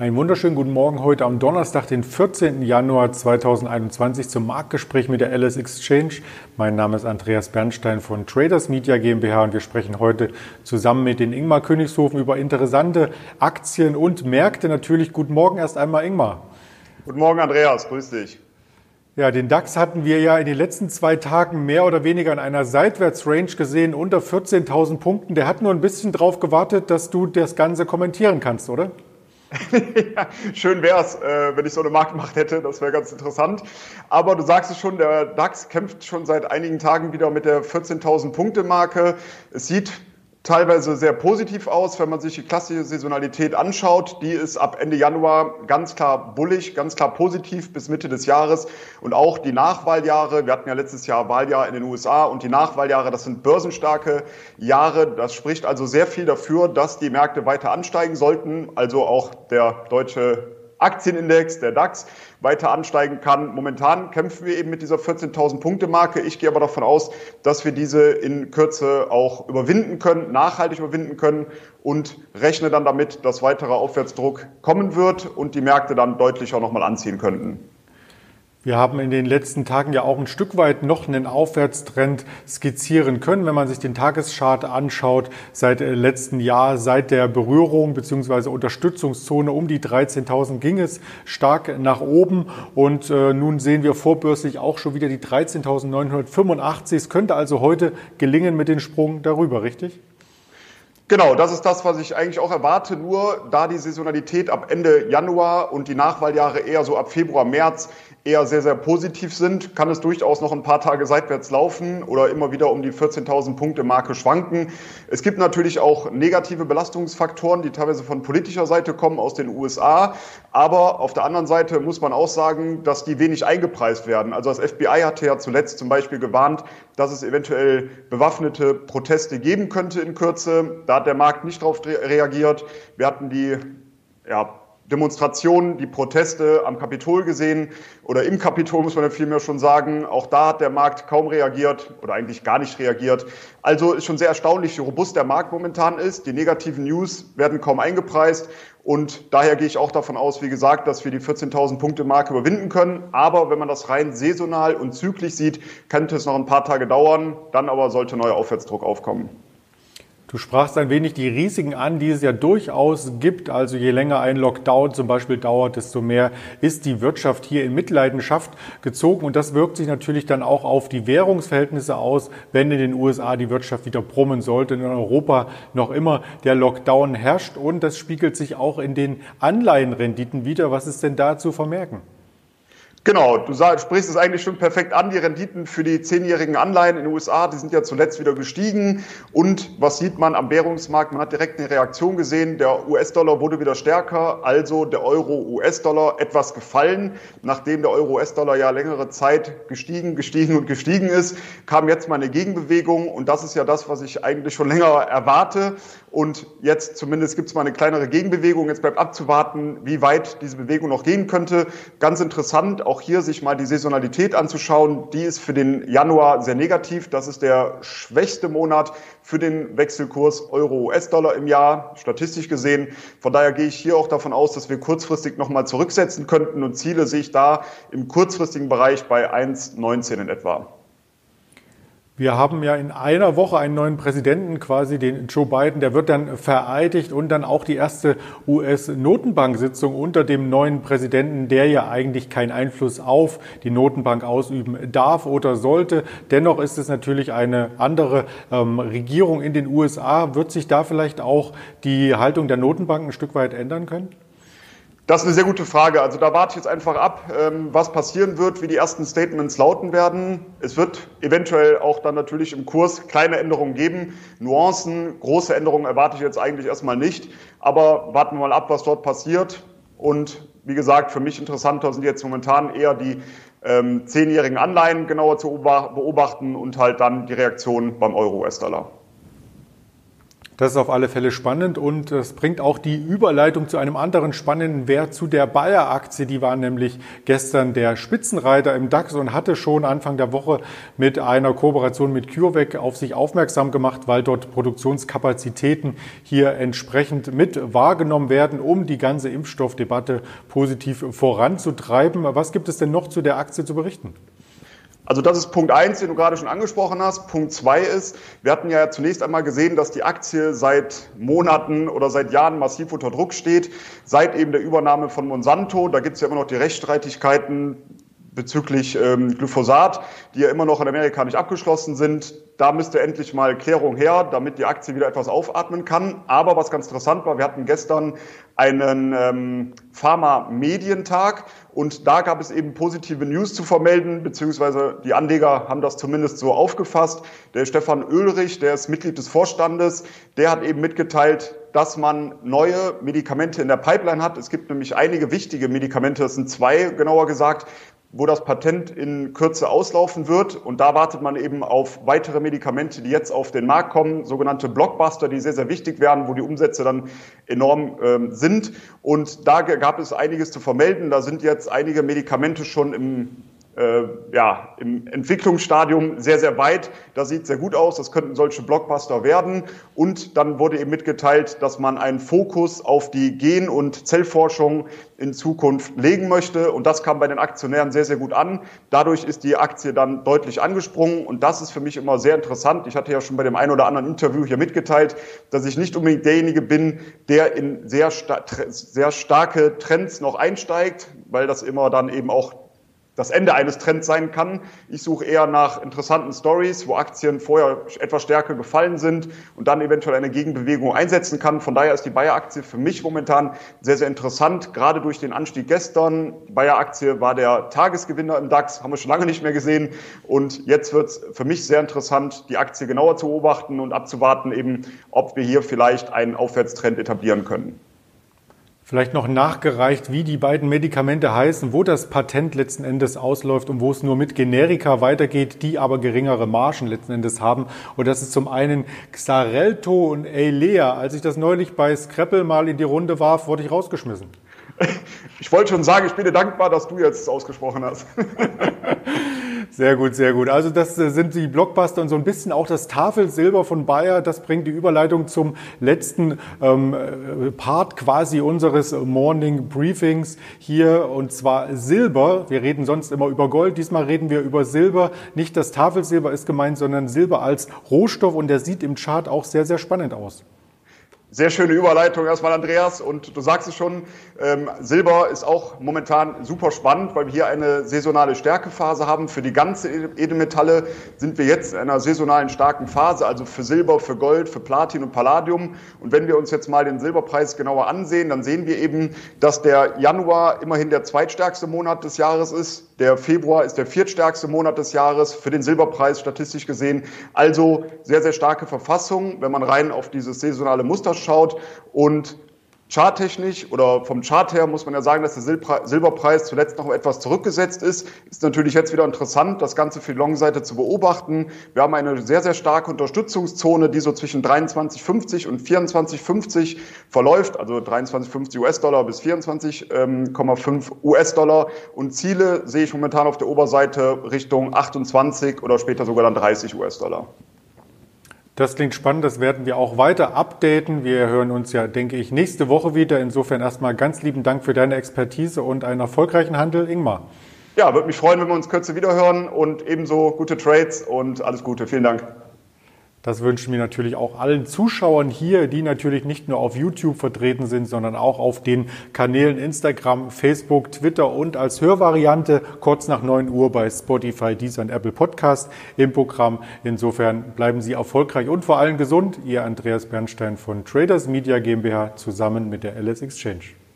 Einen wunderschönen guten Morgen heute am Donnerstag, den 14. Januar 2021 zum Marktgespräch mit der LS Exchange. Mein Name ist Andreas Bernstein von Traders Media GmbH und wir sprechen heute zusammen mit den Ingmar Königshofen über interessante Aktien und Märkte. Natürlich guten Morgen erst einmal Ingmar. Guten Morgen Andreas, grüß dich. Ja, den DAX hatten wir ja in den letzten zwei Tagen mehr oder weniger in einer Seitwärtsrange gesehen, unter 14.000 Punkten. Der hat nur ein bisschen darauf gewartet, dass du das Ganze kommentieren kannst, oder? ja, schön wäre es, äh, wenn ich so eine Marktmacht hätte, das wäre ganz interessant. Aber du sagst es schon, der DAX kämpft schon seit einigen Tagen wieder mit der 14.000 Punkte Marke. Es sieht teilweise sehr positiv aus, wenn man sich die klassische Saisonalität anschaut. Die ist ab Ende Januar ganz klar bullig, ganz klar positiv bis Mitte des Jahres. Und auch die Nachwahljahre, wir hatten ja letztes Jahr Wahljahr in den USA und die Nachwahljahre, das sind börsenstarke Jahre. Das spricht also sehr viel dafür, dass die Märkte weiter ansteigen sollten. Also auch der deutsche Aktienindex, der DAX, weiter ansteigen kann. Momentan kämpfen wir eben mit dieser 14.000 Punkte Marke. Ich gehe aber davon aus, dass wir diese in Kürze auch überwinden können, nachhaltig überwinden können und rechne dann damit, dass weiterer Aufwärtsdruck kommen wird und die Märkte dann deutlich auch nochmal anziehen könnten. Wir haben in den letzten Tagen ja auch ein Stück weit noch einen Aufwärtstrend skizzieren können, wenn man sich den Tageschart anschaut. Seit äh, letzten Jahr, seit der Berührung bzw. Unterstützungszone um die 13.000 ging es stark nach oben und äh, nun sehen wir vorbörslich auch schon wieder die 13.985. Es könnte also heute gelingen mit dem Sprung darüber, richtig? Genau, das ist das, was ich eigentlich auch erwarte. Nur da die Saisonalität ab Ende Januar und die Nachwahljahre eher so ab Februar, März eher sehr, sehr positiv sind, kann es durchaus noch ein paar Tage seitwärts laufen oder immer wieder um die 14.000 Punkte Marke schwanken. Es gibt natürlich auch negative Belastungsfaktoren, die teilweise von politischer Seite kommen aus den USA. Aber auf der anderen Seite muss man auch sagen, dass die wenig eingepreist werden. Also das FBI hatte ja zuletzt zum Beispiel gewarnt, dass es eventuell bewaffnete Proteste geben könnte in Kürze. Da hat der Markt nicht darauf reagiert. Wir hatten die ja, Demonstrationen, die Proteste am Kapitol gesehen oder im Kapitol muss man ja vielmehr schon sagen. Auch da hat der Markt kaum reagiert oder eigentlich gar nicht reagiert. Also ist schon sehr erstaunlich, wie robust der Markt momentan ist. Die negativen News werden kaum eingepreist und daher gehe ich auch davon aus, wie gesagt, dass wir die 14.000 Punkte Marke überwinden können. Aber wenn man das rein saisonal und zyklisch sieht, könnte es noch ein paar Tage dauern. Dann aber sollte neuer Aufwärtsdruck aufkommen. Du sprachst ein wenig die Risiken an, die es ja durchaus gibt. Also je länger ein Lockdown zum Beispiel dauert, desto mehr ist die Wirtschaft hier in Mitleidenschaft gezogen. Und das wirkt sich natürlich dann auch auf die Währungsverhältnisse aus, wenn in den USA die Wirtschaft wieder brummen sollte. In Europa noch immer der Lockdown herrscht und das spiegelt sich auch in den Anleihenrenditen wieder. Was ist denn da zu vermerken? Genau, du sprichst es eigentlich schon perfekt an. Die Renditen für die zehnjährigen Anleihen in den USA, die sind ja zuletzt wieder gestiegen. Und was sieht man am Währungsmarkt? Man hat direkt eine Reaktion gesehen. Der US-Dollar wurde wieder stärker, also der Euro-US-Dollar etwas gefallen. Nachdem der Euro-US-Dollar ja längere Zeit gestiegen, gestiegen und gestiegen ist, kam jetzt mal eine Gegenbewegung. Und das ist ja das, was ich eigentlich schon länger erwarte. Und jetzt zumindest gibt es mal eine kleinere Gegenbewegung. Jetzt bleibt abzuwarten, wie weit diese Bewegung noch gehen könnte. Ganz interessant, auch hier sich mal die Saisonalität anzuschauen. Die ist für den Januar sehr negativ. Das ist der schwächste Monat für den Wechselkurs Euro-US-Dollar im Jahr, statistisch gesehen. Von daher gehe ich hier auch davon aus, dass wir kurzfristig nochmal zurücksetzen könnten und Ziele sehe ich da im kurzfristigen Bereich bei 1,19 in etwa. Wir haben ja in einer Woche einen neuen Präsidenten, quasi den Joe Biden, der wird dann vereidigt und dann auch die erste US-Notenbank-Sitzung unter dem neuen Präsidenten, der ja eigentlich keinen Einfluss auf die Notenbank ausüben darf oder sollte. Dennoch ist es natürlich eine andere ähm, Regierung in den USA. Wird sich da vielleicht auch die Haltung der Notenbank ein Stück weit ändern können? Das ist eine sehr gute Frage. Also da warte ich jetzt einfach ab, ähm, was passieren wird, wie die ersten Statements lauten werden. Es wird eventuell auch dann natürlich im Kurs kleine Änderungen geben. Nuancen, große Änderungen erwarte ich jetzt eigentlich erstmal nicht. Aber warten wir mal ab, was dort passiert. Und wie gesagt, für mich interessanter sind jetzt momentan eher die ähm, zehnjährigen Anleihen genauer zu beobachten und halt dann die Reaktion beim Euro-US-Dollar. Das ist auf alle Fälle spannend und es bringt auch die Überleitung zu einem anderen spannenden Wert, zu der Bayer-Aktie. Die war nämlich gestern der Spitzenreiter im DAX und hatte schon Anfang der Woche mit einer Kooperation mit CureVac auf sich aufmerksam gemacht, weil dort Produktionskapazitäten hier entsprechend mit wahrgenommen werden, um die ganze Impfstoffdebatte positiv voranzutreiben. Was gibt es denn noch zu der Aktie zu berichten? Also das ist Punkt eins, den du gerade schon angesprochen hast. Punkt zwei ist, wir hatten ja zunächst einmal gesehen, dass die Aktie seit Monaten oder seit Jahren massiv unter Druck steht, seit eben der Übernahme von Monsanto. Da gibt es ja immer noch die Rechtsstreitigkeiten bezüglich ähm, Glyphosat, die ja immer noch in Amerika nicht abgeschlossen sind. Da müsste endlich mal Klärung her, damit die Aktie wieder etwas aufatmen kann. Aber was ganz interessant war, wir hatten gestern einen ähm, Pharma-Medientag und da gab es eben positive News zu vermelden, beziehungsweise die Anleger haben das zumindest so aufgefasst. Der Stefan Oehlrich, der ist Mitglied des Vorstandes, der hat eben mitgeteilt, dass man neue Medikamente in der Pipeline hat. Es gibt nämlich einige wichtige Medikamente, das sind zwei genauer gesagt, wo das Patent in Kürze auslaufen wird. Und da wartet man eben auf weitere Medikamente, die jetzt auf den Markt kommen, sogenannte Blockbuster, die sehr, sehr wichtig werden, wo die Umsätze dann enorm ähm, sind. Und da gab es einiges zu vermelden. Da sind jetzt einige Medikamente schon im äh, ja, im Entwicklungsstadium sehr, sehr weit. Das sieht sehr gut aus. Das könnten solche Blockbuster werden. Und dann wurde eben mitgeteilt, dass man einen Fokus auf die Gen- und Zellforschung in Zukunft legen möchte. Und das kam bei den Aktionären sehr, sehr gut an. Dadurch ist die Aktie dann deutlich angesprungen. Und das ist für mich immer sehr interessant. Ich hatte ja schon bei dem einen oder anderen Interview hier mitgeteilt, dass ich nicht unbedingt derjenige bin, der in sehr, sehr starke Trends noch einsteigt, weil das immer dann eben auch das Ende eines Trends sein kann. Ich suche eher nach interessanten Stories, wo Aktien vorher etwas stärker gefallen sind und dann eventuell eine Gegenbewegung einsetzen kann. Von daher ist die Bayer-Aktie für mich momentan sehr, sehr interessant, gerade durch den Anstieg gestern. Die Bayer-Aktie war der Tagesgewinner im DAX, haben wir schon lange nicht mehr gesehen. Und jetzt wird es für mich sehr interessant, die Aktie genauer zu beobachten und abzuwarten, eben, ob wir hier vielleicht einen Aufwärtstrend etablieren können. Vielleicht noch nachgereicht, wie die beiden Medikamente heißen, wo das Patent letzten Endes ausläuft und wo es nur mit Generika weitergeht, die aber geringere Margen letzten Endes haben. Und das ist zum einen Xarelto und Eilea. Als ich das neulich bei Scrapple mal in die Runde warf, wurde ich rausgeschmissen. Ich wollte schon sagen, ich bin dir dankbar, dass du jetzt ausgesprochen hast. Sehr gut, sehr gut. Also das äh, sind die Blockbuster und so ein bisschen auch das Tafelsilber von Bayer. Das bringt die Überleitung zum letzten ähm, äh, Part quasi unseres Morning Briefings hier und zwar Silber. Wir reden sonst immer über Gold. Diesmal reden wir über Silber. Nicht das Tafelsilber ist gemeint, sondern Silber als Rohstoff und der sieht im Chart auch sehr, sehr spannend aus. Sehr schöne Überleitung erstmal, Andreas. Und du sagst es schon, ähm, Silber ist auch momentan super spannend, weil wir hier eine saisonale Stärkephase haben. Für die ganze Edelmetalle sind wir jetzt in einer saisonalen starken Phase, also für Silber, für Gold, für Platin und Palladium. Und wenn wir uns jetzt mal den Silberpreis genauer ansehen, dann sehen wir eben, dass der Januar immerhin der zweitstärkste Monat des Jahres ist. Der Februar ist der viertstärkste Monat des Jahres für den Silberpreis statistisch gesehen. Also sehr, sehr starke Verfassung, wenn man rein auf dieses saisonale Muster schaut. Und Charttechnisch oder vom Chart her muss man ja sagen, dass der Silberpreis zuletzt noch etwas zurückgesetzt ist. Ist natürlich jetzt wieder interessant, das Ganze für die Long-Seite zu beobachten. Wir haben eine sehr, sehr starke Unterstützungszone, die so zwischen 23,50 und 24,50 verläuft, also 23,50 US-Dollar bis 24,5 ähm, US-Dollar. Und Ziele sehe ich momentan auf der Oberseite Richtung 28 oder später sogar dann 30 US-Dollar. Das klingt spannend, das werden wir auch weiter updaten. Wir hören uns ja, denke ich, nächste Woche wieder. Insofern erstmal ganz lieben Dank für deine Expertise und einen erfolgreichen Handel, Ingmar. Ja, würde mich freuen, wenn wir uns kürzer wiederhören und ebenso gute Trades und alles Gute. Vielen Dank. Das wünschen wir natürlich auch allen Zuschauern hier, die natürlich nicht nur auf YouTube vertreten sind, sondern auch auf den Kanälen Instagram, Facebook, Twitter und als Hörvariante kurz nach 9 Uhr bei Spotify, Deezer und Apple Podcast im Programm. Insofern bleiben Sie erfolgreich und vor allem gesund. Ihr Andreas Bernstein von Traders Media GmbH zusammen mit der LS Exchange.